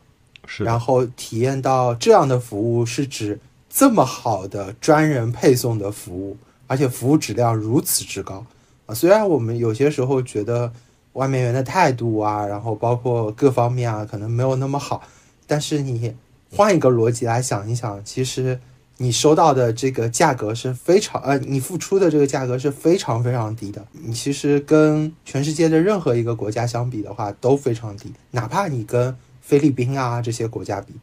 是，然后体验到这样的服务是指这么好的专人配送的服务，而且服务质量如此之高啊！虽然我们有些时候觉得。外卖员的态度啊，然后包括各方面啊，可能没有那么好。但是你换一个逻辑来想一想，其实你收到的这个价格是非常呃，你付出的这个价格是非常非常低的。你其实跟全世界的任何一个国家相比的话都非常低，哪怕你跟菲律宾啊这些国家比。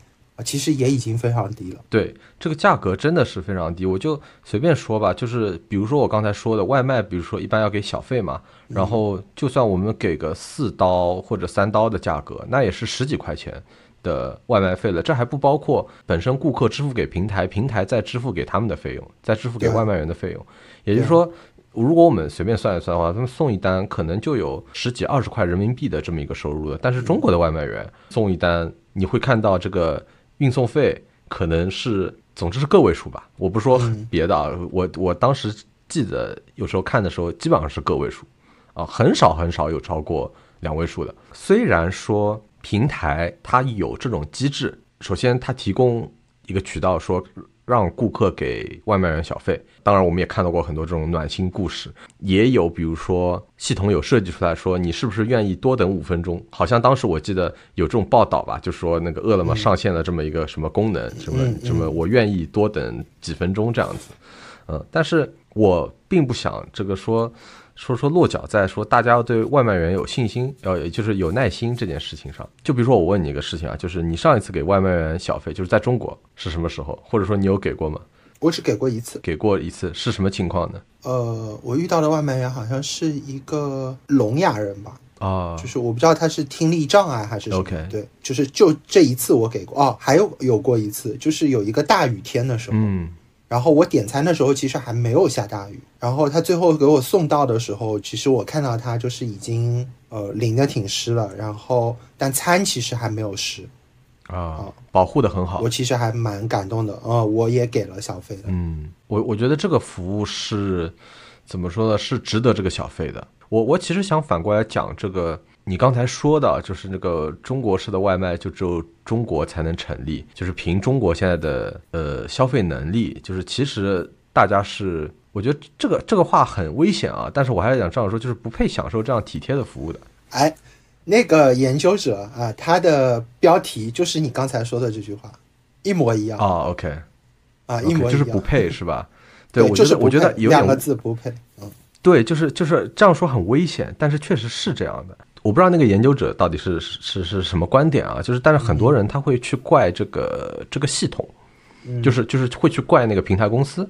啊，其实也已经非常低了。对，这个价格真的是非常低。我就随便说吧，就是比如说我刚才说的外卖，比如说一般要给小费嘛，然后就算我们给个四刀或者三刀的价格，那也是十几块钱的外卖费了。这还不包括本身顾客支付给平台，平台再支付给他们的费用，再支付给外卖员的费用。也就是说，如果我们随便算一算的话，他们送一单可能就有十几二十块人民币的这么一个收入了。但是中国的外卖员送一单，你会看到这个。运送费可能是，总之是个位数吧。我不说别的啊，我我当时记得有时候看的时候，基本上是个位数，啊，很少很少有超过两位数的。虽然说平台它有这种机制，首先它提供一个渠道，说让顾客给外卖员小费。当然，我们也看到过很多这种暖心故事，也有比如说系统有设计出来说，你是不是愿意多等五分钟？好像当时我记得有这种报道吧，就说那个饿了么上线了这么一个什么功能，什么什么我愿意多等几分钟这样子。嗯，但是我并不想这个说。说说落脚在说大家要对外卖员有信心，要就是有耐心这件事情上。就比如说我问你一个事情啊，就是你上一次给外卖员小费就是在中国是什么时候？或者说你有给过吗？我只给过一次，给过一次是什么情况呢？呃，我遇到的外卖员好像是一个聋哑人吧？啊，就是我不知道他是听力障碍还是什么。对，就是就这一次我给过哦，还有有过一次，就是有一个大雨天的时候。嗯。然后我点餐的时候，其实还没有下大雨。然后他最后给我送到的时候，其实我看到他就是已经呃淋的挺湿了。然后但餐其实还没有湿，啊，保护的很好。我其实还蛮感动的，呃，我也给了小费的。嗯，我我觉得这个服务是怎么说呢？是值得这个小费的。我我其实想反过来讲这个。你刚才说的，就是那个中国式的外卖，就只有中国才能成立，就是凭中国现在的呃消费能力，就是其实大家是，我觉得这个这个话很危险啊，但是我还是想这样说，就是不配享受这样体贴的服务的。哎，那个研究者啊，他的标题就是你刚才说的这句话，一模一样啊。OK，啊，一模一样，就是不配是吧？对，我就是我觉得有两个字不配。嗯，对，就是就是这样说很危险，但是确实是这样的。我不知道那个研究者到底是是是什么观点啊？就是，但是很多人他会去怪这个这个系统，就是就是会去怪那个平台公司，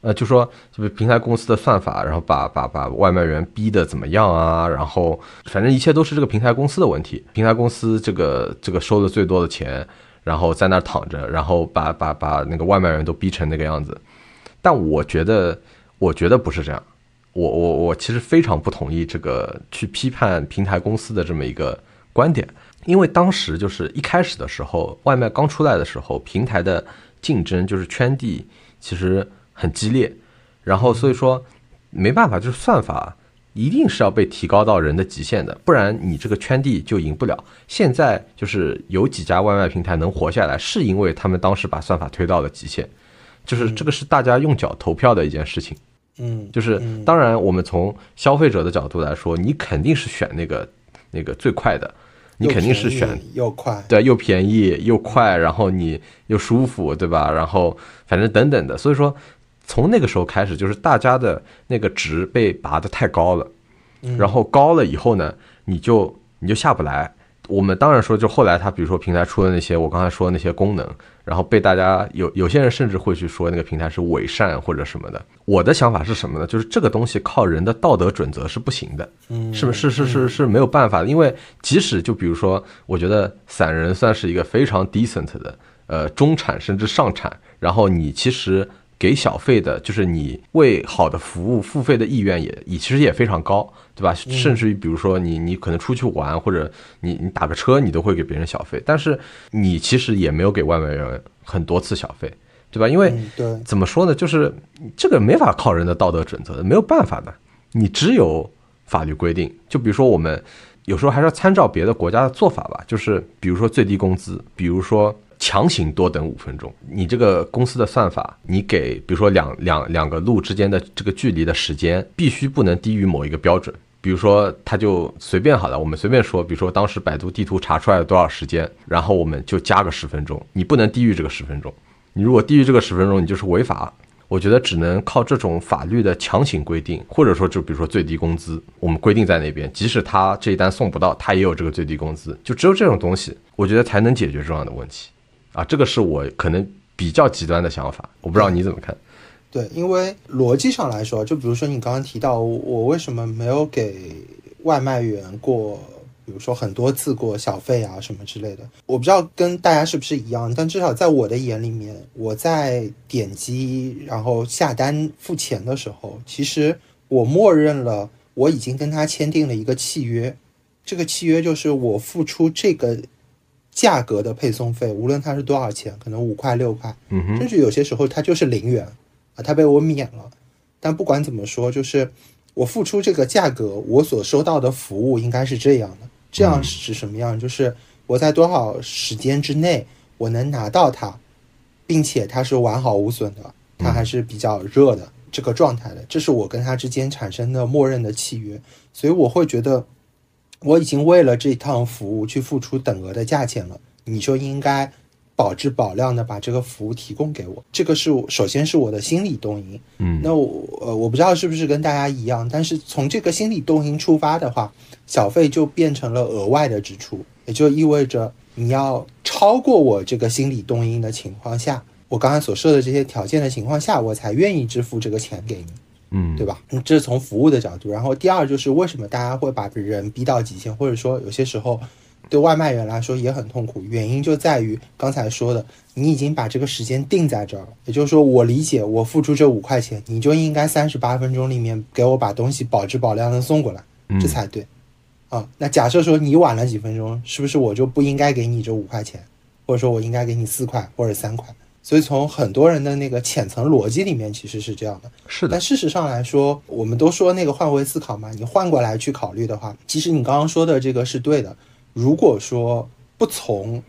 呃，就说就是平台公司的算法，然后把把把外卖员逼的怎么样啊？然后反正一切都是这个平台公司的问题，平台公司这个这个收的最多的钱，然后在那儿躺着，然后把把把那个外卖员都逼成那个样子。但我觉得，我觉得不是这样。我我我其实非常不同意这个去批判平台公司的这么一个观点，因为当时就是一开始的时候，外卖刚出来的时候，平台的竞争就是圈地其实很激烈，然后所以说没办法，就是算法一定是要被提高到人的极限的，不然你这个圈地就赢不了。现在就是有几家外卖平台能活下来，是因为他们当时把算法推到了极限，就是这个是大家用脚投票的一件事情。就是当然，我们从消费者的角度来说，你肯定是选那个那个最快的，你肯定是选又快，对，又便宜又快，然后你又舒服，对吧？然后反正等等的，所以说从那个时候开始，就是大家的那个值被拔得太高了，然后高了以后呢，你就你就下不来。我们当然说，就后来他比如说平台出的那些我刚才说的那些功能，然后被大家有有些人甚至会去说那个平台是伪善或者什么的。我的想法是什么呢？就是这个东西靠人的道德准则是不行的，嗯是不是是是是没有办法的。因为即使就比如说，我觉得散人算是一个非常 decent 的，呃，中产甚至上产，然后你其实。给小费的，就是你为好的服务付费的意愿也也其实也非常高，对吧？甚至于比如说你你可能出去玩或者你你打个车，你都会给别人小费，但是你其实也没有给外卖员很多次小费，对吧？因为怎么说呢，就是这个没法靠人的道德准则的，没有办法的，你只有法律规定。就比如说我们有时候还是要参照别的国家的做法吧，就是比如说最低工资，比如说。强行多等五分钟，你这个公司的算法，你给比如说两两两个路之间的这个距离的时间，必须不能低于某一个标准。比如说，他就随便好了，我们随便说，比如说当时百度地图查出来了多少时间，然后我们就加个十分钟，你不能低于这个十分钟。你如果低于这个十分钟，你就是违法。我觉得只能靠这种法律的强行规定，或者说就比如说最低工资，我们规定在那边，即使他这一单送不到，他也有这个最低工资，就只有这种东西，我觉得才能解决这样的问题。啊，这个是我可能比较极端的想法，我不知道你怎么看。对，因为逻辑上来说，就比如说你刚刚提到我为什么没有给外卖员过，比如说很多次过小费啊什么之类的，我不知道跟大家是不是一样，但至少在我的眼里面，我在点击然后下单付钱的时候，其实我默认了我已经跟他签订了一个契约，这个契约就是我付出这个。价格的配送费，无论它是多少钱，可能五块六块，甚至有些时候它就是零元啊，它被我免了。但不管怎么说，就是我付出这个价格，我所收到的服务应该是这样的。这样是指什么样？就是我在多少时间之内我能拿到它，并且它是完好无损的，它还是比较热的这个状态的，这是我跟它之间产生的默认的契约，所以我会觉得我已经为了这趟服务去付出等额的价钱了，你就应该保质保量的把这个服务提供给我，这个是首先是我的心理动因。嗯，那我呃我不知道是不是跟大家一样，但是从这个心理动因出发的话，小费就变成了额外的支出，也就意味着你要超过我这个心理动因的情况下，我刚才所设的这些条件的情况下，我才愿意支付这个钱给你。嗯，对吧？嗯这是从服务的角度。然后第二就是为什么大家会把人逼到极限，或者说有些时候对外卖员来说也很痛苦，原因就在于刚才说的，你已经把这个时间定在这儿了。也就是说，我理解我付出这五块钱，你就应该三十八分钟里面给我把东西保质保量的送过来，嗯这才对。啊，那假设说你晚了几分钟，是不是我就不应该给你这五块钱，或者说我应该给你四块或者三块？所以从很多人的那个浅层逻辑里面，其实是这样的。是的但，事实上来说，我们都说那个换位思考嘛，你换过来去考虑的话，其实你刚刚说的这个是对的。如果说不从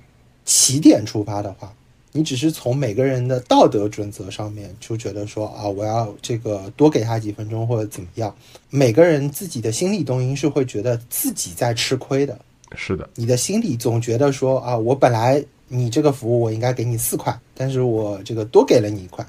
起点出发的话，你只是从每个人的道德准则上面就觉得说啊，我要这个多给他几分钟或者怎么样，每个人自己的心理动因是会觉得自己在吃亏的。是的，你的心里总觉得说啊，我本来你这个服务我应该给你四块，但是我这个多给了你一块，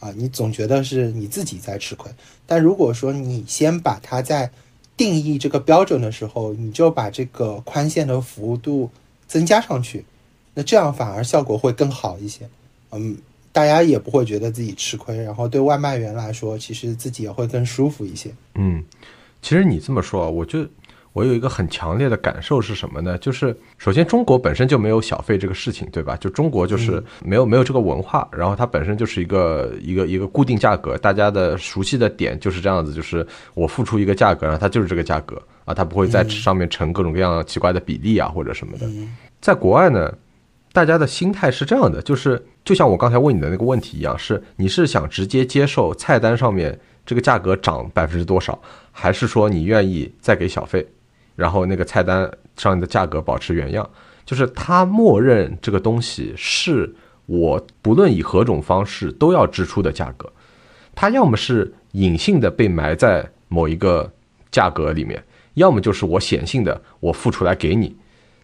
啊，你总觉得是你自己在吃亏。但如果说你先把它在定义这个标准的时候，你就把这个宽限的幅度增加上去，那这样反而效果会更好一些。嗯，大家也不会觉得自己吃亏，然后对外卖员来说，其实自己也会更舒服一些。嗯，其实你这么说，我就我有一个很强烈的感受是什么呢？就是首先中国本身就没有小费这个事情，对吧？就中国就是没有没有这个文化，然后它本身就是一个一个一个固定价格，大家的熟悉的点就是这样子，就是我付出一个价格，然后它就是这个价格啊，它不会在上面乘各种各样奇怪的比例啊或者什么的。在国外呢，大家的心态是这样的，就是就像我刚才问你的那个问题一样，是你是想直接接受菜单上面这个价格涨百分之多少，还是说你愿意再给小费，然后那个菜单上的价格保持原样？就是他默认这个东西是我不论以何种方式都要支出的价格，它要么是隐性的被埋在某一个价格里面，要么就是我显性的我付出来给你，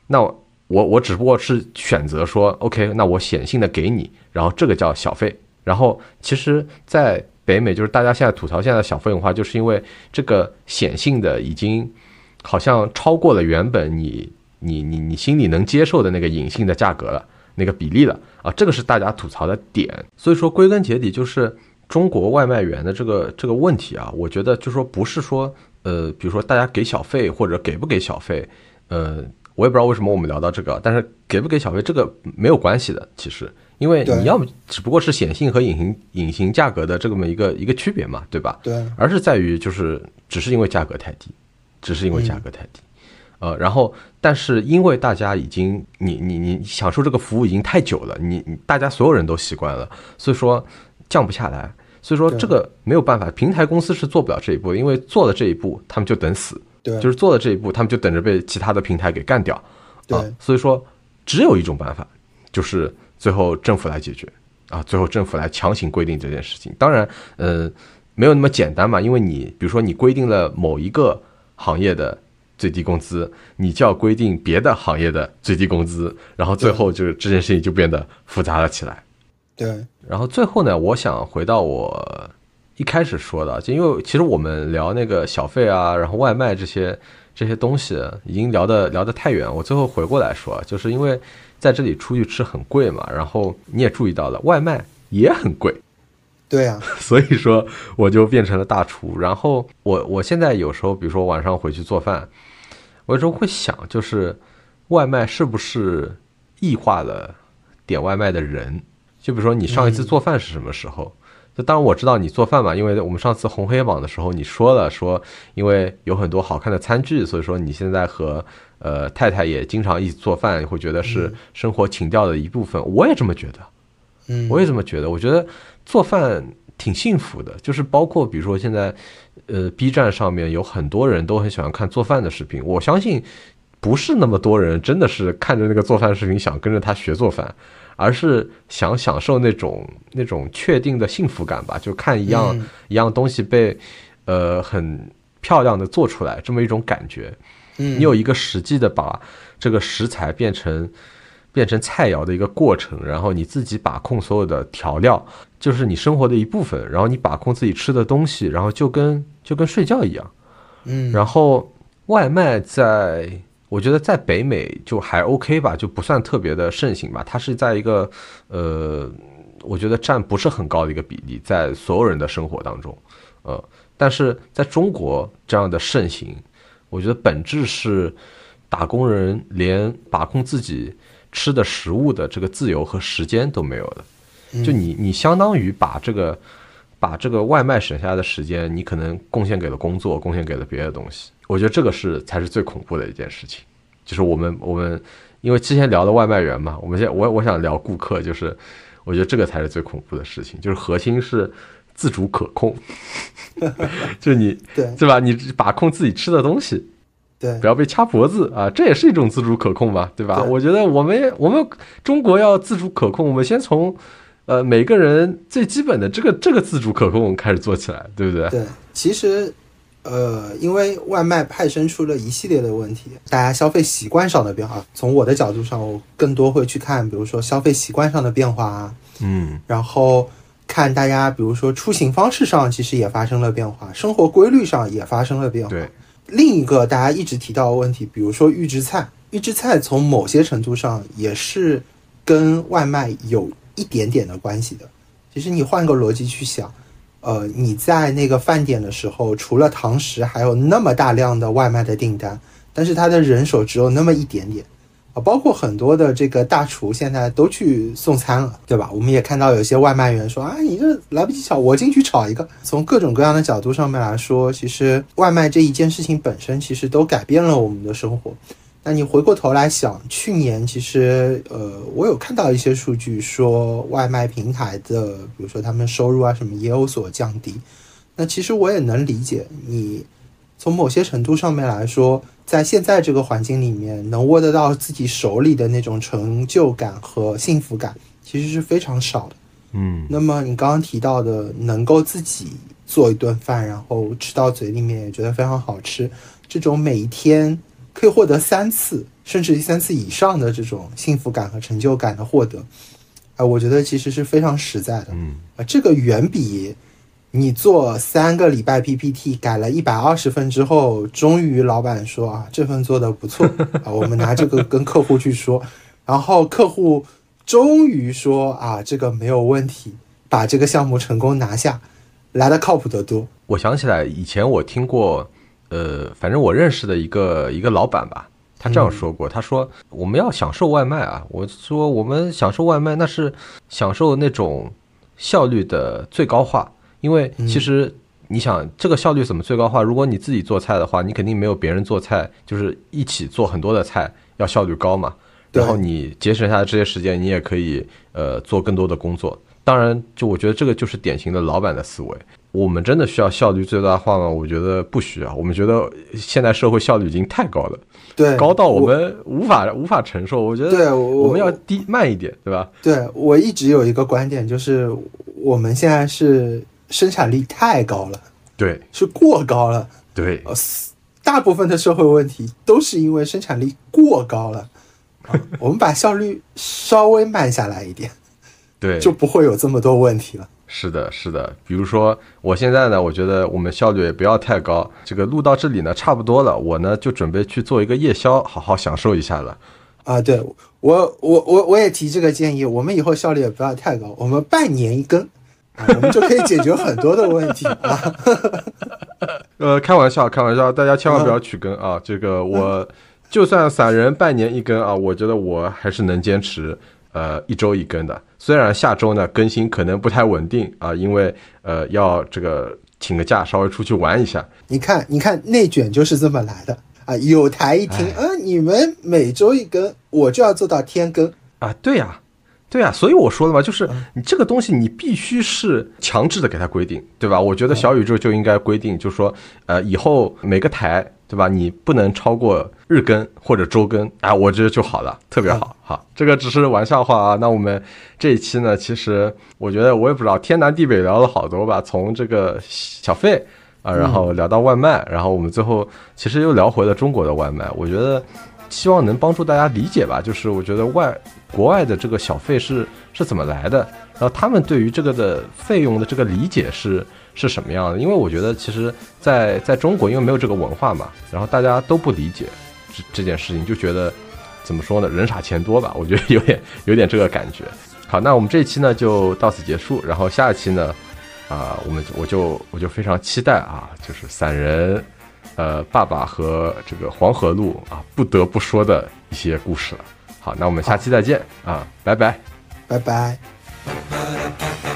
那我我只不过是选择说，OK，那我显性的给你，然后这个叫小费。然后其实，在北美，就是大家现在吐槽现在小费文化，就是因为这个显性的已经好像超过了原本你你你你心里能接受的那个隐性的价格了，那个比例了啊，这个是大家吐槽的点。所以说，归根结底就是中国外卖员的这个这个问题啊，我觉得就说不是说呃，比如说大家给小费或者给不给小费，呃。我也不知道为什么我们聊到这个，但是给不给小费这个没有关系的，其实，因为你要么只不过是显性和隐形隐形价格的这么一个一个区别嘛，对吧？对，而是在于就是只是因为价格太低，只是因为价格太低，呃，然后但是因为大家已经你你你享受这个服务已经太久了，你你大家所有人都习惯了，所以说降不下来，所以说这个没有办法，平台公司是做不了这一步的，因为做了这一步，他们就等死。对，就是做了这一步，他们就等着被其他的平台给干掉。对啊，所以说只有一种办法，就是最后政府来解决啊，最后政府来强行规定这件事情。当然，呃，没有那么简单嘛，因为你比如说你规定了某一个行业的最低工资，你就要规定别的行业的最低工资，然后最后就是这件事情就变得复杂了起来。对，然后最后呢，我想回到我一开始说的，就因为其实我们聊那个小费啊，然后外卖这些这些东西，已经聊得聊得太远。我最后回过来说，就是因为在这里出去吃很贵嘛，然后你也注意到了，外卖也很贵，对啊，所以说我就变成了大厨。然后我我现在有时候，比如说晚上回去做饭，我有时候会想，就是外卖是不是异化了点外卖的人？就比如说你上一次做饭是什么时候？就当然我知道你做饭嘛，因为我们上次红黑榜的时候你说了说，因为有很多好看的餐具，所以说你现在和呃太太也经常一起做饭，会觉得是生活情调的一部分。我也这么觉得。嗯，我也这么觉得。我觉得做饭挺幸福的，就是包括比如说现在，呃，B 站上面有很多人都很喜欢看做饭的视频。我相信不是那么多人真的是看着那个做饭视频想跟着他学做饭，而是想享受那种那种确定的幸福感吧，就看一样、嗯一样东西被呃很漂亮的做出来，这么一种感觉。嗯，你有一个实际的把这个食材变成变成菜肴的一个过程，然后你自己把控所有的调料，就是你生活的一部分，然后你把控自己吃的东西，然后就跟就跟睡觉一样。嗯，然后外卖在，我觉得在北美就还 OK 吧，就不算特别的盛行吧。它是在一个呃，我觉得占不是很高的一个比例，在所有人的生活当中，呃，但是在中国这样的盛行，我觉得本质是打工人连把控自己吃的食物的这个自由和时间都没有了。就你你相当于把这个把这个外卖省下来的时间，你可能贡献给了工作，贡献给了别的东西。我觉得这个是才是最恐怖的一件事情。就是我们我们因为之前聊的外卖员嘛，我们现在我我想聊顾客，就是我觉得这个才是最恐怖的事情，就是核心是自主可控，就是你对对吧？你把控自己吃的东西，对不要被掐脖子啊，这也是一种自主可控嘛，对吧？对我觉得我们我们中国要自主可控，我们先从呃每个人最基本的这个这个自主可控开始做起来，对不对？对，其实，呃，因为外卖派生出了一系列的问题，大家消费习惯上的变化。从我的角度上，我更多会去看，比如说消费习惯上的变化啊，嗯然后看大家，比如说出行方式上其实也发生了变化，生活规律上也发生了变化。对，另一个大家一直提到的问题，比如说预制菜，预制菜从某些程度上也是跟外卖有一点点的关系的。其实你换个逻辑去想，呃，你在那个饭点的时候，除了堂食，还有那么大量的外卖的订单，但是他的人手只有那么一点点。啊，包括很多的这个大厨现在都去送餐了，对吧？我们也看到有些外卖员说啊，你这来不及炒，我进去炒一个。从各种各样的角度上面来说，其实外卖这一件事情本身其实都改变了我们的生活。那你回过头来想，去年其实呃，我有看到一些数据说，外卖平台的，比如说他们收入啊什么也有所降低。那其实我也能理解，你从某些程度上面来说，在现在这个环境里面，能握得到自己手里的那种成就感和幸福感，其实是非常少的。嗯那么你刚刚提到的，能够自己做一顿饭，然后吃到嘴里面也觉得非常好吃，这种每一天可以获得三次甚至三次以上的这种幸福感和成就感的获得，啊、我觉得其实是非常实在的。嗯啊，这个远比你做三个礼拜 PPT 改了一百二十份之后，终于老板说啊，这份做的不错 啊，我们拿这个跟客户去说，然后客户终于说啊，这个没有问题，把这个项目成功拿下，来的靠谱得多。我想起来以前我听过，呃，反正我认识的一个一个老板吧，他这样说过，他说我们要享受外卖啊，我说我们享受外卖那是享受那种效率的最高化，因为其实你想这个效率怎么最高化？如果你自己做菜的话，你肯定没有别人做菜，就是一起做很多的菜要效率高嘛。然后你节省下来这些时间，你也可以呃做更多的工作。当然，就我觉得这个就是典型的老板的思维。我们真的需要效率最大化吗？我觉得不需要。我们觉得现在社会效率已经太高了，对，高到我们无法无法承受。我觉得对我我们要低慢一点，对吧？对我一直有一个观点，就是我们现在是生产力太高了，对是过高了。对呃，大部分的社会问题都是因为生产力过高了。啊，我们把效率稍微慢下来一点，对，就不会有这么多问题了。是的，是的。比如说，我现在呢，我觉得我们效率也不要太高。这个录到这里呢，差不多了，我呢就准备去做一个夜宵，好好享受一下了。啊，对我我我我也提这个建议，我们以后效率也不要太高，我们半年一更，啊，我们就可以解决很多的问题啊。呃，开玩笑，开玩笑，大家千万不要取更啊！这个我就算散人半年一更啊，我觉得我还是能坚持呃一周一更的。虽然下周呢更新可能不太稳定啊，因为呃要这个请个假，稍微出去玩一下。你看，你看内卷就是这么来的啊！有台一听，嗯、你们每周一更，我就要做到天更。啊，对呀、对啊、所以我说的嘛，就是你这个东西你必须是强制的给它规定，对吧？我觉得小宇宙就应该规定，就是说，呃，以后每个台对吧？你不能超过日更或者周更，啊，我觉得就好了，特别好。好，这个只是玩笑话啊。那我们这一期呢，其实我觉得我也不知道天南地北聊了好多吧，从这个小费啊，然后聊到外卖，然后我们最后其实又聊回了中国的外卖。我觉得希望能帮助大家理解吧，就是我觉得外国外的这个小费是是怎么来的，然后他们对于这个的费用的这个理解是。是什么样的？因为我觉得，其实，在在中国，因为没有这个文化嘛，然后大家都不理解这这件事情，就觉得怎么说呢？人傻钱多吧？我觉得有点有点这个感觉。好，那我们这一期呢就到此结束，然后下一期呢，啊，我们我就我就非常期待啊，就是散人，呃，爸爸和这个黄河路啊，不得不说的一些故事了。那我们下期再见啊，拜拜，拜拜。